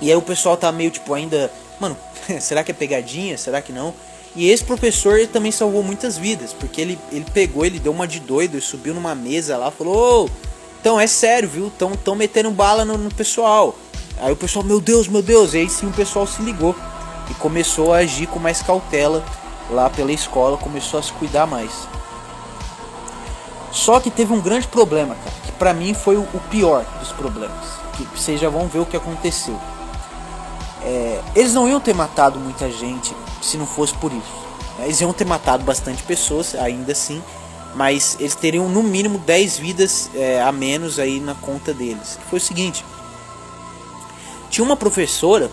E aí o pessoal tá meio tipo ainda, mano, será que é pegadinha? Será que não? E esse professor ele também salvou muitas vidas, porque ele, ele pegou, ele deu uma de doido subiu numa mesa lá, falou: oh, então é sério, viu? Tão, tão metendo bala no, no pessoal. Aí o pessoal, meu Deus, meu Deus, e aí sim o pessoal se ligou e começou a agir com mais cautela lá pela escola, começou a se cuidar mais. Só que teve um grande problema, cara, que pra mim foi o pior dos problemas. Que vocês já vão ver o que aconteceu. É, eles não iam ter matado muita gente se não fosse por isso. Eles iam ter matado bastante pessoas, ainda assim, mas eles teriam no mínimo 10 vidas é, a menos aí na conta deles. Foi o seguinte: tinha uma professora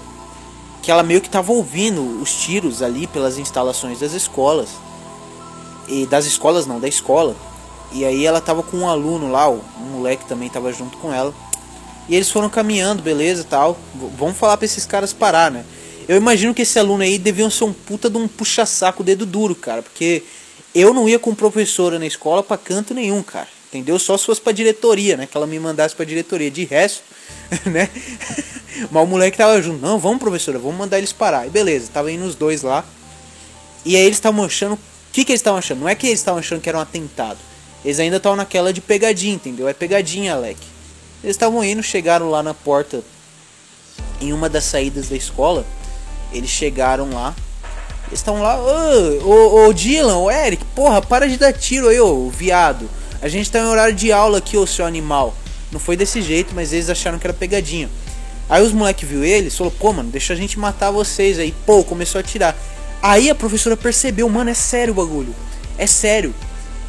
que ela meio que estava ouvindo os tiros ali pelas instalações das escolas. E das escolas não, da escola. E aí ela tava com um aluno lá, um moleque também tava junto com ela. E eles foram caminhando, beleza, tal. Vamos falar para esses caras parar, né? Eu imagino que esse aluno aí deviam ser um puta de um puxa-saco dedo duro, cara, porque eu não ia com professora na escola para canto nenhum, cara. Entendeu? Só se fosse pra diretoria, né? Que ela me mandasse pra diretoria. De resto, né? Mas o moleque tava junto. Não, vamos, professora, vamos mandar eles parar. E beleza, tava indo os dois lá. E aí eles estavam achando. O que, que eles estavam achando? Não é que eles estavam achando que era um atentado. Eles ainda estavam naquela de pegadinha, entendeu? É pegadinha, Alec. Eles estavam indo, chegaram lá na porta. Em uma das saídas da escola. Eles chegaram lá. Eles estavam lá. Ô, Dylan, ô Eric, porra, para de dar tiro aí, ô viado. A gente tá em horário de aula aqui, ô seu animal. Não foi desse jeito, mas eles acharam que era pegadinha. Aí os moleques viu eles, falou, pô, mano, deixa a gente matar vocês aí. Pô, começou a atirar. Aí a professora percebeu, mano, é sério o bagulho. É sério.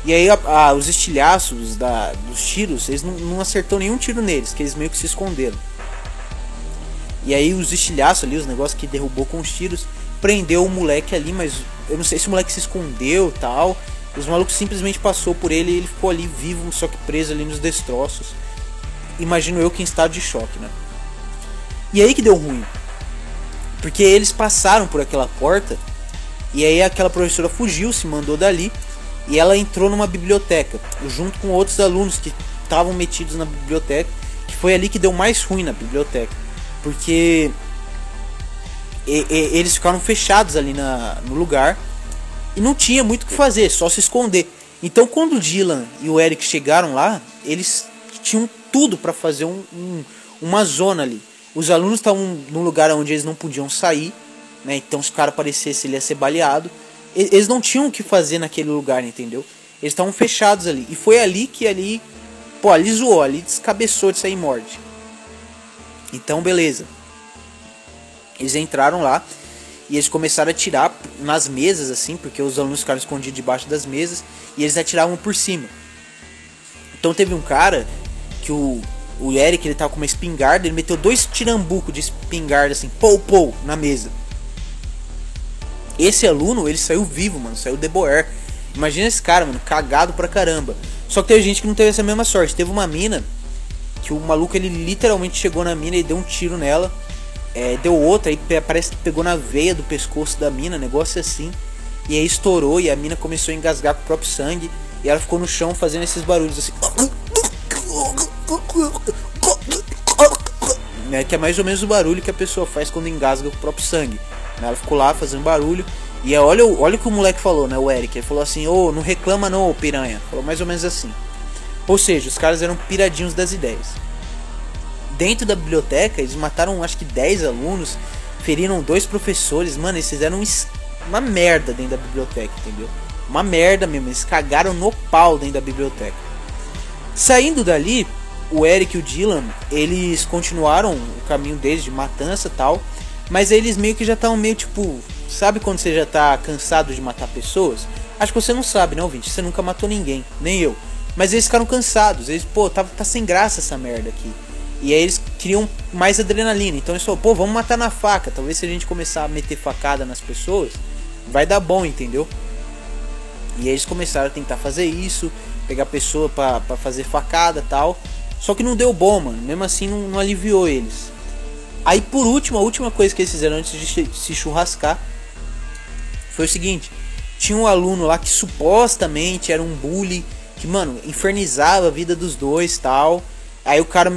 E aí a, a, os estilhaços da, dos tiros, eles não, não acertou nenhum tiro neles, que eles meio que se esconderam. E aí os estilhaços ali, os negócios que derrubou com os tiros, prendeu o moleque ali, mas eu não sei se o moleque se escondeu tal. Os malucos simplesmente passou por ele e ele ficou ali vivo, só que preso ali nos destroços. Imagino eu que em estado de choque, né? E aí que deu ruim. Porque eles passaram por aquela porta e aí aquela professora fugiu, se mandou dali e ela entrou numa biblioteca junto com outros alunos que estavam metidos na biblioteca, que foi ali que deu mais ruim na biblioteca, porque e, e, eles ficaram fechados ali na, no lugar e não tinha muito o que fazer, só se esconder. Então, quando o Dylan e o Eric chegaram lá, eles tinham tudo para fazer um, um, uma zona ali. Os alunos estavam num lugar onde eles não podiam sair, né? Então, se o cara aparecesse, ele ia ser baleado. Eles não tinham o que fazer naquele lugar, entendeu? Eles estavam fechados ali. E foi ali que ali, pô, ali zoou, ali descabeçou de sair morte. Então, beleza. Eles entraram lá e eles começaram a atirar nas mesas, assim, porque os alunos ficaram escondidos debaixo das mesas e eles atiravam por cima. Então teve um cara que o, o Eric ele tava com uma espingarda, ele meteu dois tirambucos de espingarda assim, pou pou, na mesa. Esse aluno, ele saiu vivo, mano, saiu de boer. Imagina esse cara, mano, cagado pra caramba. Só que teve gente que não teve essa mesma sorte. Teve uma mina que o maluco ele literalmente chegou na mina e deu um tiro nela é, deu outra, aí parece que pegou na veia do pescoço da mina, negócio assim. E aí estourou e a mina começou a engasgar com o próprio sangue. E ela ficou no chão fazendo esses barulhos assim. É, que é mais ou menos o barulho que a pessoa faz quando engasga com o próprio sangue. Ela ficou lá fazendo barulho. E é, olha, olha o que o moleque falou, né? O Eric. Ele falou assim: Ô, oh, não reclama não, piranha. Falou mais ou menos assim. Ou seja, os caras eram piradinhos das ideias dentro da biblioteca, eles mataram acho que 10 alunos, feriram dois professores, mano, eles fizeram uma merda dentro da biblioteca, entendeu? Uma merda mesmo, eles cagaram no pau dentro da biblioteca. Saindo dali, o Eric e o Dylan, eles continuaram o caminho deles de matança tal, mas eles meio que já estão meio tipo, sabe quando você já tá cansado de matar pessoas? Acho que você não sabe, né, ouvinte? Você nunca matou ninguém, nem eu. Mas eles ficaram cansados, eles, pô, tá, tá sem graça essa merda aqui. E aí eles criam mais adrenalina. Então eles falaram, pô, vamos matar na faca. Talvez se a gente começar a meter facada nas pessoas, vai dar bom, entendeu? E aí eles começaram a tentar fazer isso, pegar pessoa para fazer facada tal. Só que não deu bom, mano. Mesmo assim não, não, aliviou eles. Aí por último, a última coisa que eles fizeram antes de se churrascar foi o seguinte: tinha um aluno lá que supostamente era um bully, que, mano, infernizava a vida dos dois tal. Aí o cara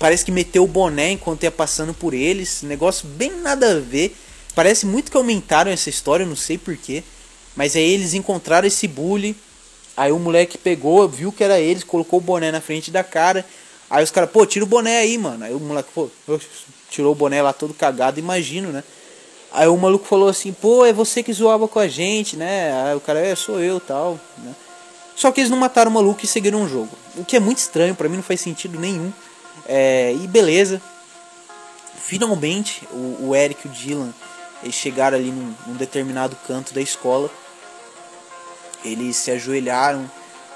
Parece que meteu o boné enquanto ia passando por eles. Negócio bem nada a ver. Parece muito que aumentaram essa história, não sei porquê. Mas aí eles encontraram esse bully. Aí o moleque pegou, viu que era eles, colocou o boné na frente da cara. Aí os caras, pô, tira o boné aí, mano. Aí o moleque, pô, tirou o boné lá todo cagado, imagino, né? Aí o maluco falou assim, pô, é você que zoava com a gente, né? Aí o cara, é, sou eu tal, né? Só que eles não mataram o maluco e seguiram o jogo. O que é muito estranho, para mim não faz sentido nenhum. É, e beleza. Finalmente o, o Eric e o Dylan eles chegaram ali num, num determinado canto da escola. Eles se ajoelharam,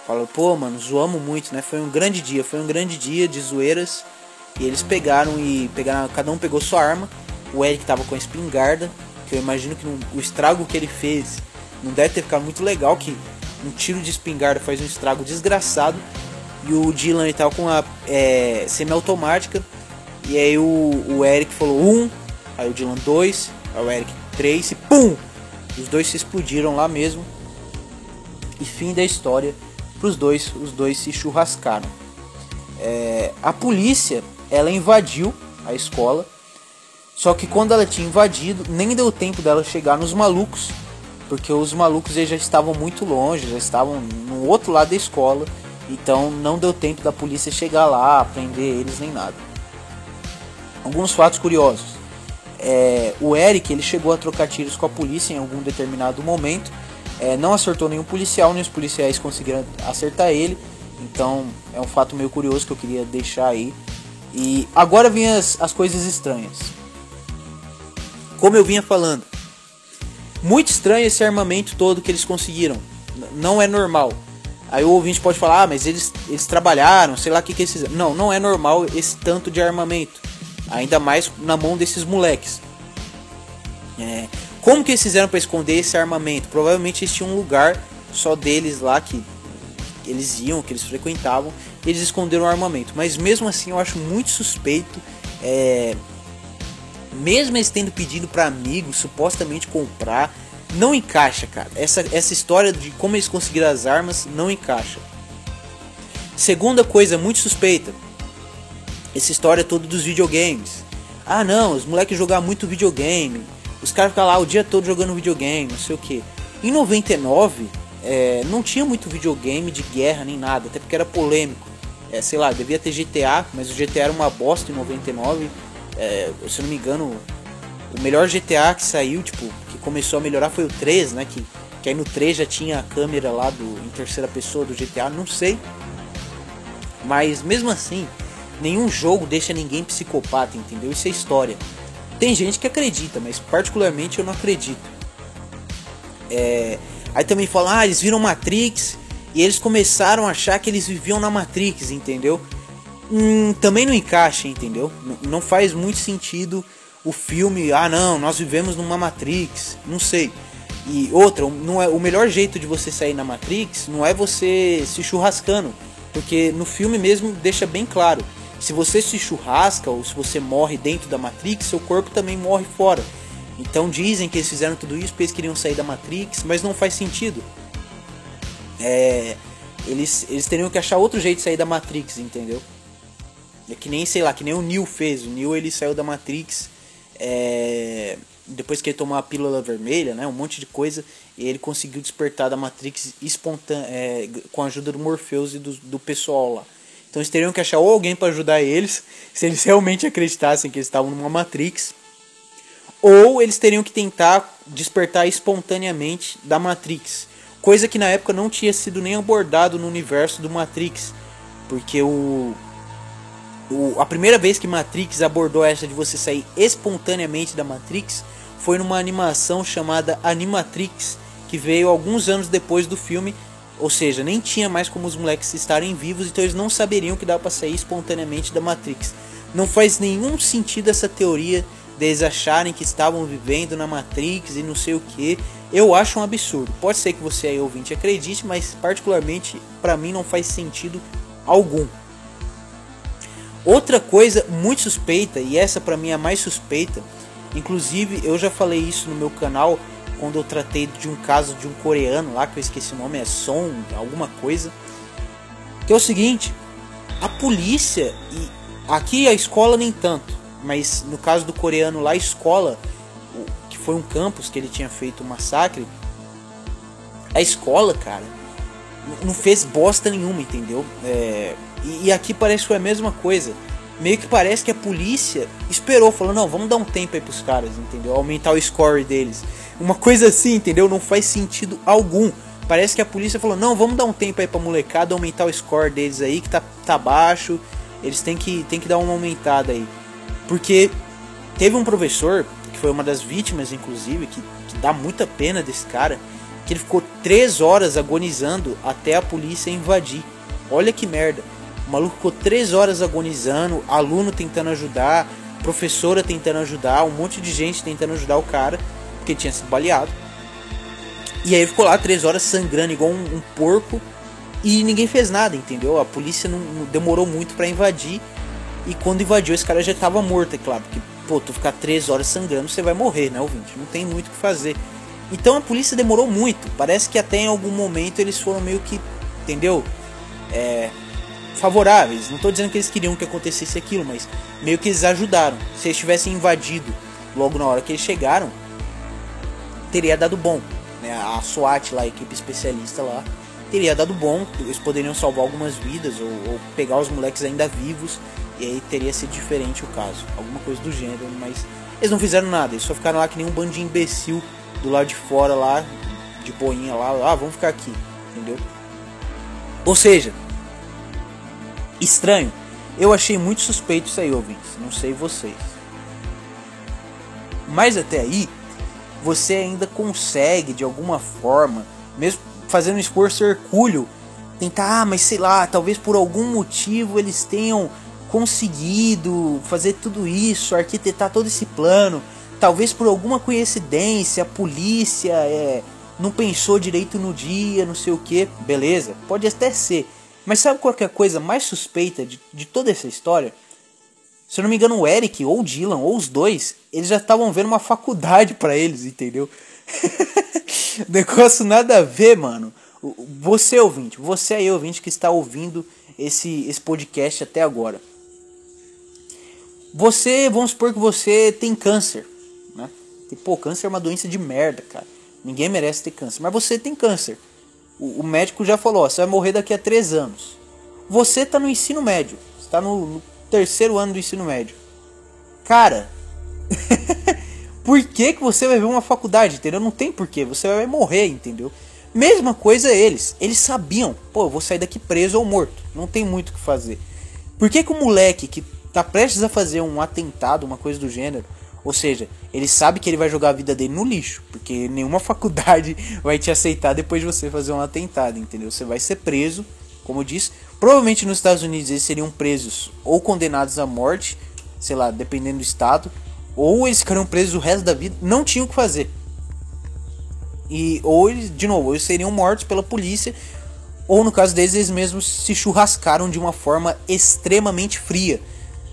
falaram, pô, mano, zoamos muito, né? Foi um grande dia, foi um grande dia de zoeiras. E eles pegaram e pegaram, cada um pegou sua arma o Eric tava com a espingarda, que eu imagino que o estrago que ele fez não deve ter ficado muito legal, que um tiro de espingarda faz um estrago desgraçado. E o Dylan ele tava com a é, semiautomática. E aí o, o Eric falou um, aí o Dylan dois, aí o Eric três e pum! Os dois se explodiram lá mesmo. E fim da história pros dois, os dois se churrascaram. É, a polícia ela invadiu a escola só que quando ela tinha invadido, nem deu tempo dela chegar nos malucos, porque os malucos já estavam muito longe, já estavam no outro lado da escola, então não deu tempo da polícia chegar lá, prender eles nem nada. Alguns fatos curiosos. É, o Eric ele chegou a trocar tiros com a polícia em algum determinado momento, é, não acertou nenhum policial, nem os policiais conseguiram acertar ele, então é um fato meio curioso que eu queria deixar aí. E agora vem as, as coisas estranhas. Como eu vinha falando, muito estranho esse armamento todo que eles conseguiram. Não é normal. Aí o ouvinte pode falar, ah, mas eles, eles trabalharam, sei lá o que, que eles fizeram. Não, não é normal esse tanto de armamento. Ainda mais na mão desses moleques. É, como que eles fizeram para esconder esse armamento? Provavelmente eles tinham um lugar só deles lá que eles iam, que eles frequentavam. Eles esconderam o armamento. Mas mesmo assim eu acho muito suspeito. É, mesmo eles tendo pedido para amigos supostamente comprar, não encaixa, cara. Essa, essa história de como eles conseguiram as armas não encaixa. Segunda coisa muito suspeita, essa história toda dos videogames. Ah não, os moleques jogavam muito videogame, os caras ficavam lá o dia todo jogando videogame, não sei o que. Em 99, é, não tinha muito videogame de guerra nem nada, até porque era polêmico. É, sei lá, devia ter GTA, mas o GTA era uma bosta em 99 é, se eu não me engano, o melhor GTA que saiu, tipo, que começou a melhorar foi o 3, né? Que, que aí no 3 já tinha a câmera lá do, em terceira pessoa do GTA, não sei. Mas mesmo assim, nenhum jogo deixa ninguém psicopata, entendeu? Isso é história. Tem gente que acredita, mas particularmente eu não acredito. É... Aí também falam, ah, eles viram Matrix e eles começaram a achar que eles viviam na Matrix, entendeu? hum, também não encaixa, entendeu? Não faz muito sentido o filme, ah não, nós vivemos numa Matrix, não sei. E outra, não é o melhor jeito de você sair na Matrix não é você se churrascando, porque no filme mesmo deixa bem claro. Se você se churrasca ou se você morre dentro da Matrix, seu corpo também morre fora. Então dizem que eles fizeram tudo isso porque eles queriam sair da Matrix, mas não faz sentido. É, eles, eles teriam que achar outro jeito de sair da Matrix, entendeu? É que nem, sei lá, que nem o Neo fez. O Neo ele saiu da Matrix é, depois que ele tomou a pílula vermelha, né? Um monte de coisa. E ele conseguiu despertar da Matrix espontânea, é, com a ajuda do Morpheus e do, do pessoal lá. Então eles teriam que achar ou alguém para ajudar eles, se eles realmente acreditassem que eles estavam numa Matrix. Ou eles teriam que tentar despertar espontaneamente da Matrix. Coisa que na época não tinha sido nem abordado no universo do Matrix. Porque o, o, a primeira vez que Matrix abordou essa de você sair espontaneamente da Matrix foi numa animação chamada Animatrix, que veio alguns anos depois do filme, ou seja, nem tinha mais como os moleques estarem vivos, então eles não saberiam que dava para sair espontaneamente da Matrix. Não faz nenhum sentido essa teoria deles acharem que estavam vivendo na Matrix e não sei o que. Eu acho um absurdo. Pode ser que você aí ouvinte acredite, mas particularmente para mim não faz sentido algum. Outra coisa muito suspeita, e essa para mim é a mais suspeita, inclusive eu já falei isso no meu canal quando eu tratei de um caso de um coreano lá, que eu esqueci o nome, é Son, alguma coisa. Que é o seguinte, a polícia, e aqui a escola nem tanto, mas no caso do coreano lá, a escola, foi um campus que ele tinha feito um massacre, A escola, cara, não fez bosta nenhuma, entendeu? É, e, e, aqui parece que foi a mesma coisa. Meio que parece que a polícia esperou, falou, não, vamos dar um tempo aí pros caras, entendeu? Aumentar o score deles. Uma coisa assim, entendeu? Não faz sentido algum. Parece que a polícia falou, não, vamos dar um tempo aí pra molecada, aumentar o score deles aí, que tá, tá baixo. Eles têm que, têm que dar uma aumentada aí. Porque teve um professor, foi uma das vítimas, inclusive, que, que dá muita pena desse cara, que ele ficou três horas agonizando até a polícia invadir. Olha que merda. O maluco ficou três horas agonizando, aluno tentando ajudar, professora tentando ajudar, um monte de gente tentando ajudar o cara, porque tinha sido baleado. E aí ele ficou lá três horas sangrando igual um, um porco e ninguém fez nada, entendeu? A polícia não, não demorou muito para invadir e quando invadiu esse cara já tava morto, é claro, porque pô, tu ficar três horas sangrando você vai morrer, né, ouvinte? Não tem muito o que fazer. Então a polícia demorou muito. Parece que até em algum momento eles foram meio que, entendeu? É, favoráveis. Não estou dizendo que eles queriam que acontecesse aquilo, mas meio que eles ajudaram. Se eles tivessem invadido logo na hora que eles chegaram, teria dado bom. Né? A SWAT lá, a equipe especialista lá, teria dado bom. Eles poderiam salvar algumas vidas ou, ou pegar os moleques ainda vivos. E aí teria sido diferente o caso. Alguma coisa do gênero, mas eles não fizeram nada. Eles só ficaram lá que nem um bando de imbecil do lado de fora lá, de boinha lá, ah, vamos ficar aqui, entendeu? Ou seja, estranho. Eu achei muito suspeito isso aí, ouvintes. Não sei vocês. Mas até aí, você ainda consegue de alguma forma, mesmo fazendo um esforço hercúleo, tentar, ah, mas sei lá, talvez por algum motivo eles tenham conseguido fazer tudo isso, arquitetar todo esse plano talvez por alguma coincidência a polícia é, não pensou direito no dia, não sei o que, beleza, pode até ser. Mas sabe qual é a coisa mais suspeita de, de toda essa história? Se eu não me engano, o Eric ou o Dylan, ou os dois, eles já estavam vendo uma faculdade para eles, entendeu? Negócio nada a ver, mano. Você ouvinte, você aí ouvinte que está ouvindo esse, esse podcast até agora. Você, vamos supor que você tem câncer. E, pô, câncer é uma doença de merda, cara. Ninguém merece ter câncer. Mas você tem câncer. O, o médico já falou, ó, você vai morrer daqui a três anos. Você tá no ensino médio. Você tá no, no terceiro ano do ensino médio. Cara, por que, que você vai ver uma faculdade, entendeu? Não tem porquê, você vai morrer, entendeu? Mesma coisa eles. Eles sabiam, pô, eu vou sair daqui preso ou morto. Não tem muito o que fazer. Por que, que o moleque que tá prestes a fazer um atentado, uma coisa do gênero, ou seja, ele sabe que ele vai jogar a vida dele no lixo, porque nenhuma faculdade vai te aceitar depois de você fazer um atentado, entendeu? Você vai ser preso, como eu disse. Provavelmente nos Estados Unidos eles seriam presos ou condenados à morte, sei lá, dependendo do estado, ou eles ficariam presos o resto da vida, não tinham o que fazer. E ou eles, de novo, eles seriam mortos pela polícia, ou no caso deles eles mesmos se churrascaram de uma forma extremamente fria,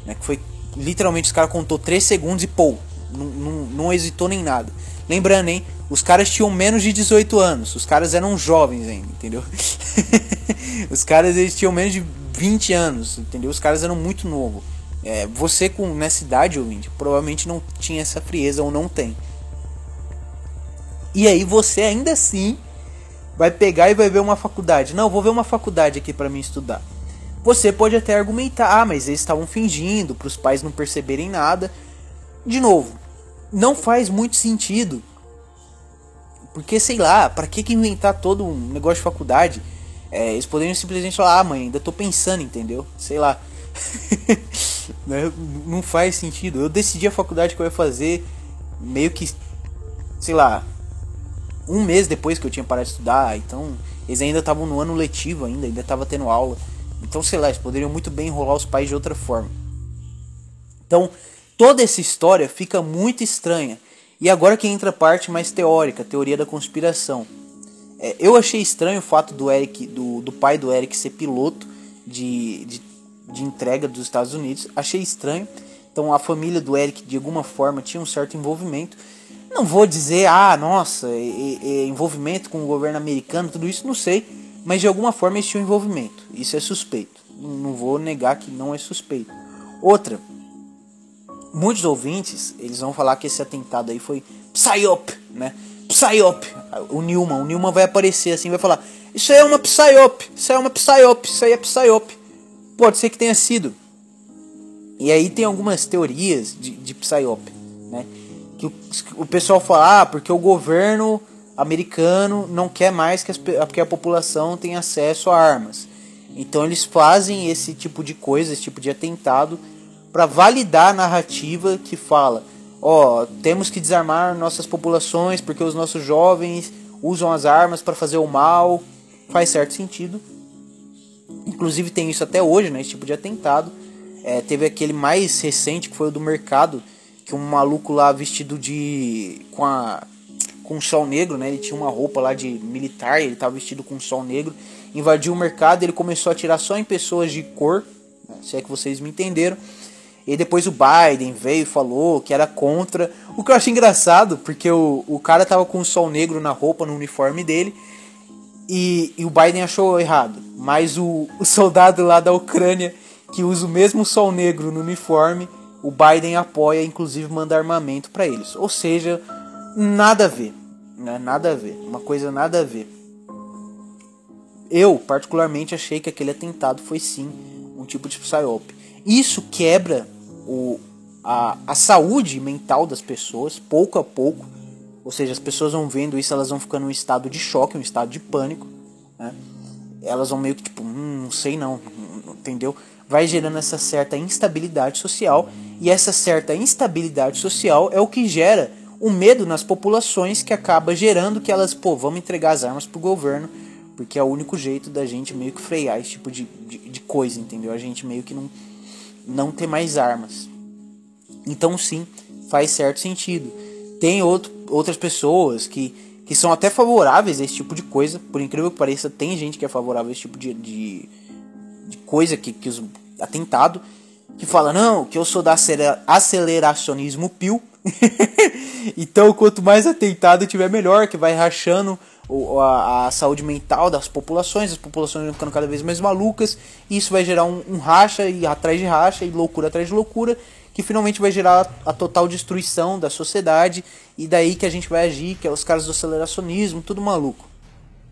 né, que foi literalmente os caras contou 3 segundos e pô, não, não, não hesitou nem nada. Lembrando, hein? Os caras tinham menos de 18 anos. Os caras eram jovens ainda, entendeu? os caras eles tinham menos de 20 anos, entendeu? Os caras eram muito novos. É, você com nessa idade, ouvinte, provavelmente não tinha essa frieza ou não tem. E aí você ainda assim vai pegar e vai ver uma faculdade. Não, vou ver uma faculdade aqui para mim estudar. Você pode até argumentar, ah, mas eles estavam fingindo para os pais não perceberem nada. De novo, não faz muito sentido. Porque sei lá, para que, inventar todo um negócio de faculdade? É, eles poderiam simplesmente falar, ah, mãe, ainda tô pensando, entendeu? Sei lá. Né, não faz sentido. Eu decidi a faculdade que eu ia fazer meio que, sei lá, um mês depois que eu tinha parado de estudar. Então, eles ainda estavam no ano letivo ainda, ainda tava tendo aula. Então, sei lá, eles poderiam muito bem enrolar os pais de outra forma. Então, toda essa história fica muito estranha. E agora que entra a parte mais teórica, teoria da conspiração. É, eu achei estranho o fato do Eric, do, do pai do Eric ser piloto de, de, de entrega dos Estados Unidos. Achei estranho. Então a família do Eric de alguma forma tinha um certo envolvimento. Não vou dizer, ah, nossa, é, é, envolvimento com o governo americano, tudo isso, não sei mas de alguma forma eles tinham envolvimento. Isso é suspeito. Não vou negar que não é suspeito. Outra, muitos ouvintes eles vão falar que esse atentado aí foi psyop, né? Psyop. O Newman, o Newman vai aparecer assim, vai falar: Isso aí é uma Psyop, isso aí é uma Psyop, isso aí é Psyop. Pode ser que tenha sido. E aí tem algumas teorias de, de Psyop, né? Que o, o pessoal fala, ah, porque o governo americano não quer mais que, as, que a população tenha acesso a armas. Então eles fazem esse tipo de coisa, esse tipo de atentado, para validar a narrativa que fala: ó, oh, temos que desarmar nossas populações porque os nossos jovens usam as armas para fazer o mal. Faz certo sentido. Inclusive tem isso até hoje, né? Esse tipo de atentado. É, teve aquele mais recente que foi o do mercado, que um maluco lá vestido de. com a. com sol negro, né? Ele tinha uma roupa lá de militar, ele tava vestido com sol negro, invadiu o mercado, ele começou a atirar só em pessoas de cor, né? se é que vocês me entenderam. E depois o Biden veio e falou que era contra. O que eu acho engraçado, porque o, o cara tava com um sol negro na roupa, no uniforme dele. E, e o Biden achou errado. Mas o, o soldado lá da Ucrânia que usa o mesmo sol negro no uniforme, o Biden apoia, inclusive manda armamento para eles. Ou seja, nada a ver, né? Nada a ver, uma coisa nada a ver. Eu particularmente achei que aquele atentado foi sim um tipo de psyop. Isso quebra o, a, a saúde mental das pessoas pouco a pouco. Ou seja, as pessoas vão vendo isso, elas vão ficando em um estado de choque, um estado de pânico. Né? Elas vão meio que tipo, hum, não sei não, entendeu? vai gerando essa certa instabilidade social, e essa certa instabilidade social é o que gera o medo nas populações que acaba gerando que elas, pô, vamos entregar as armas pro governo, porque é o único jeito da gente meio que frear esse tipo de, de, de coisa, entendeu? A gente meio que não, não ter mais armas. Então sim, faz certo sentido. Tem outro, outras pessoas que, que são até favoráveis a esse tipo de coisa, por incrível que pareça, tem gente que é favorável a esse tipo de, de, de coisa que, que os atentado, que fala, não, que eu sou da aceleracionismo pio. então, quanto mais atentado tiver, melhor, que vai rachando a, a, saúde mental das populações, as populações vão ficando cada vez mais malucas, e isso vai gerar um, um racha e atrás de racha, e loucura atrás de loucura, que finalmente vai gerar a, total destruição da sociedade, e daí que a gente vai agir, que é os caras do aceleracionismo, tudo maluco.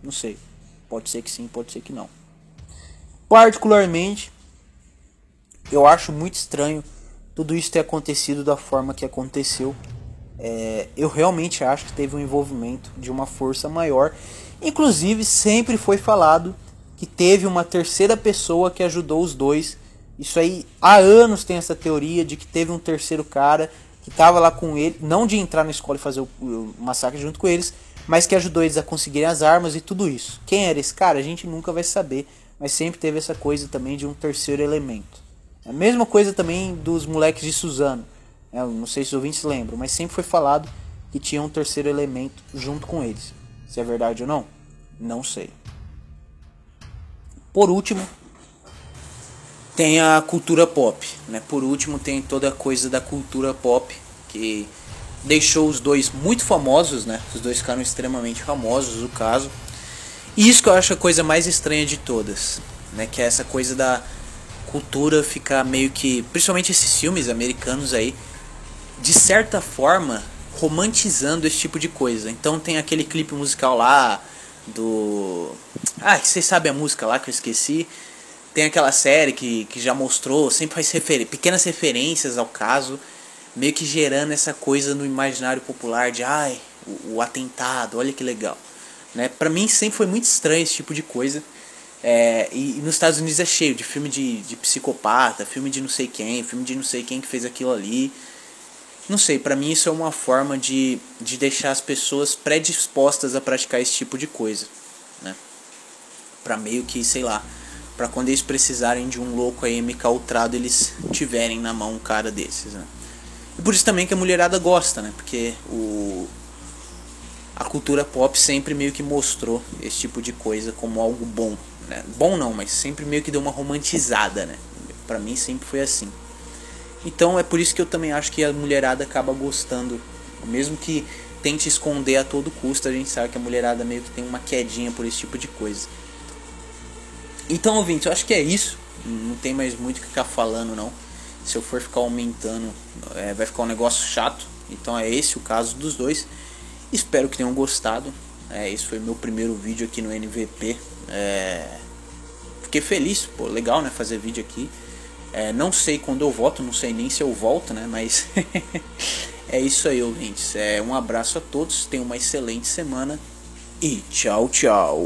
Não sei. Pode ser que sim, pode ser que não. Particularmente, eu acho muito estranho tudo isso ter acontecido da forma que aconteceu. É, eu realmente acho que teve um envolvimento de uma força maior. Inclusive, sempre foi falado que teve uma terceira pessoa que ajudou os dois. Isso aí, há anos tem essa teoria de que teve um terceiro cara que estava lá com ele, não de entrar na escola e fazer o, o massacre junto com eles, mas que ajudou eles a conseguirem as armas e tudo isso. Quem era esse cara? A gente nunca vai saber, mas sempre teve essa coisa também de um terceiro elemento. A mesma coisa também dos moleques de Suzano. Eu não sei se os ouvintes lembram, mas sempre foi falado que tinha um terceiro elemento junto com eles. Se é verdade ou não, não sei. Por último, tem a cultura pop, né? Por último, tem toda a coisa da cultura pop que deixou os dois muito famosos, né? Os dois ficaram extremamente famosos, o caso. E isso que eu acho a coisa mais estranha de todas, né? Que é essa coisa da cultura ficar meio que, principalmente esses filmes americanos aí, de certa forma romantizando esse tipo de coisa. Então tem aquele clipe musical lá do. Ah, vocês sabem a música lá que eu esqueci. Tem aquela série que, que já mostrou, sempre faz refer pequenas referências ao caso, meio que gerando essa coisa no imaginário popular de ai, o, o atentado, olha que legal. Né? Pra mim sempre foi muito estranho esse tipo de coisa. É, e, e, nos Estados Unidos é cheio de filme de, de psicopata, filme de não sei quem, filme de não sei quem que fez aquilo ali. Não sei, para mim isso é uma forma de, de deixar as pessoas predispostas a praticar esse tipo de coisa, né? Pra meio que, sei lá, para quando eles precisarem de um louco aí MK Ultrado, eles tiverem na mão um cara desses, né? E por isso também que a mulherada gosta, né? Porque o a cultura pop sempre meio que mostrou esse tipo de coisa como algo bom, né? Bom não, mas sempre meio que deu uma romantizada, né? Pra mim sempre foi assim. Então é por isso que eu também acho que a mulherada acaba gostando. Mesmo que tente esconder a todo custo, a gente sabe que a mulherada meio que tem uma quedinha por esse tipo de coisa. Então, ouvinte, eu acho que é isso. Não tem mais muito o que ficar falando, não. Se eu for ficar aumentando, é, vai ficar um negócio chato. Então é esse o caso dos dois. Espero que tenham gostado. É, esse foi meu primeiro vídeo aqui no NVP. É, fiquei feliz, pô, legal, né, fazer vídeo aqui. É, não sei quando eu volto, não sei nem se eu volto, né, mas é isso aí, ouvintes. É, um abraço a todos, tenham uma excelente semana e tchau, tchau.